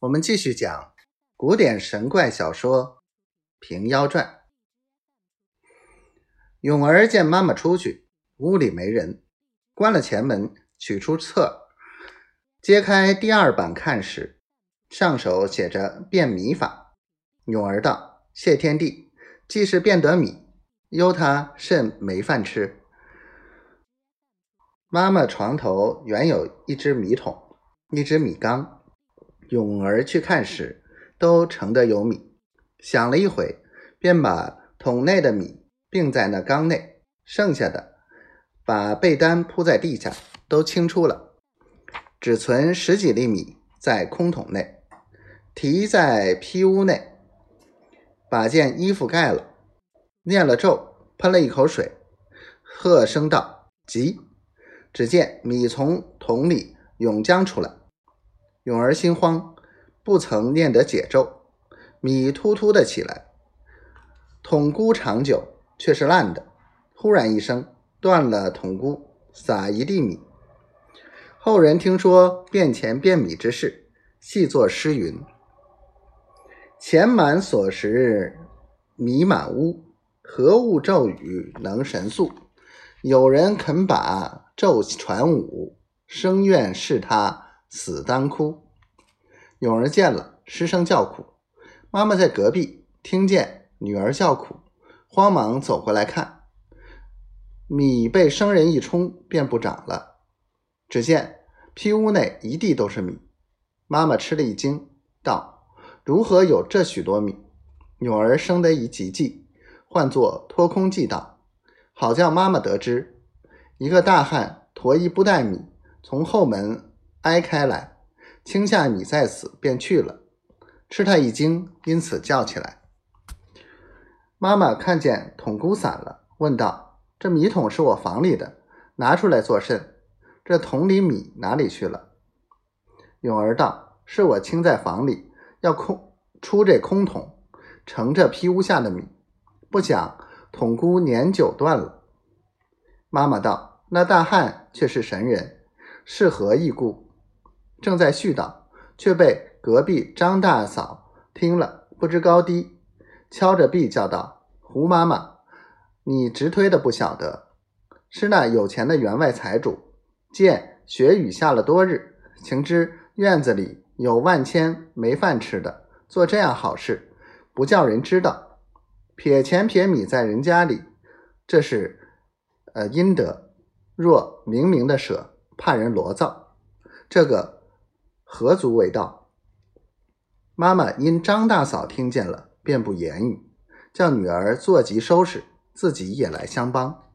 我们继续讲古典神怪小说《平妖传》。勇儿见妈妈出去，屋里没人，关了前门，取出册，揭开第二版看时，上手写着变米法。勇儿道：“谢天地，既是变得米，忧他甚没饭吃。”妈妈床头原有一只米桶，一只米缸。永儿去看时，都盛得有米。想了一会，便把桶内的米并在那缸内，剩下的把被单铺在地下，都清出了，只存十几粒米在空桶内，提在披屋内，把件衣服盖了，念了咒，喷了一口水，喝声道：“急！”只见米从桶里涌将出来。永儿心慌，不曾念得解咒，米突突的起来。桶箍长久，却是烂的。忽然一声，断了桶箍，撒一地米。后人听说变钱变米之事，细作诗云：“钱满所食米满屋，何物咒语能神速？有人肯把咒传舞，生愿是他。”死当哭，永儿见了，失声叫苦。妈妈在隔壁听见女儿叫苦，慌忙走过来看，米被生人一冲，便不长了。只见坯屋内一地都是米，妈妈吃了一惊，道：“如何有这许多米？”永儿生得一急迹，唤作脱空计道：“好叫妈妈得知。”一个大汉驮一布袋米从后门。挨开来，倾下米在此，便去了。吃他一惊，因此叫起来。妈妈看见桶箍散了，问道：“这米桶是我房里的，拿出来做甚？这桶里米哪里去了？”永儿道：“是我倾在房里，要空出这空桶，盛这坯屋下的米。不想桶箍年久断了。”妈妈道：“那大汉却是神人，是何异故？”正在絮叨，却被隔壁张大嫂听了，不知高低，敲着壁叫道：“胡妈妈，你直推的不晓得，是那有钱的员外财主，见雪雨下了多日，情知院子里有万千没饭吃的，做这样好事，不叫人知道，撇钱撇米在人家里，这是呃阴德。若明明的舍，怕人罗造，这个。”何足为道？妈妈因张大嫂听见了，便不言语，叫女儿坐急收拾，自己也来相帮。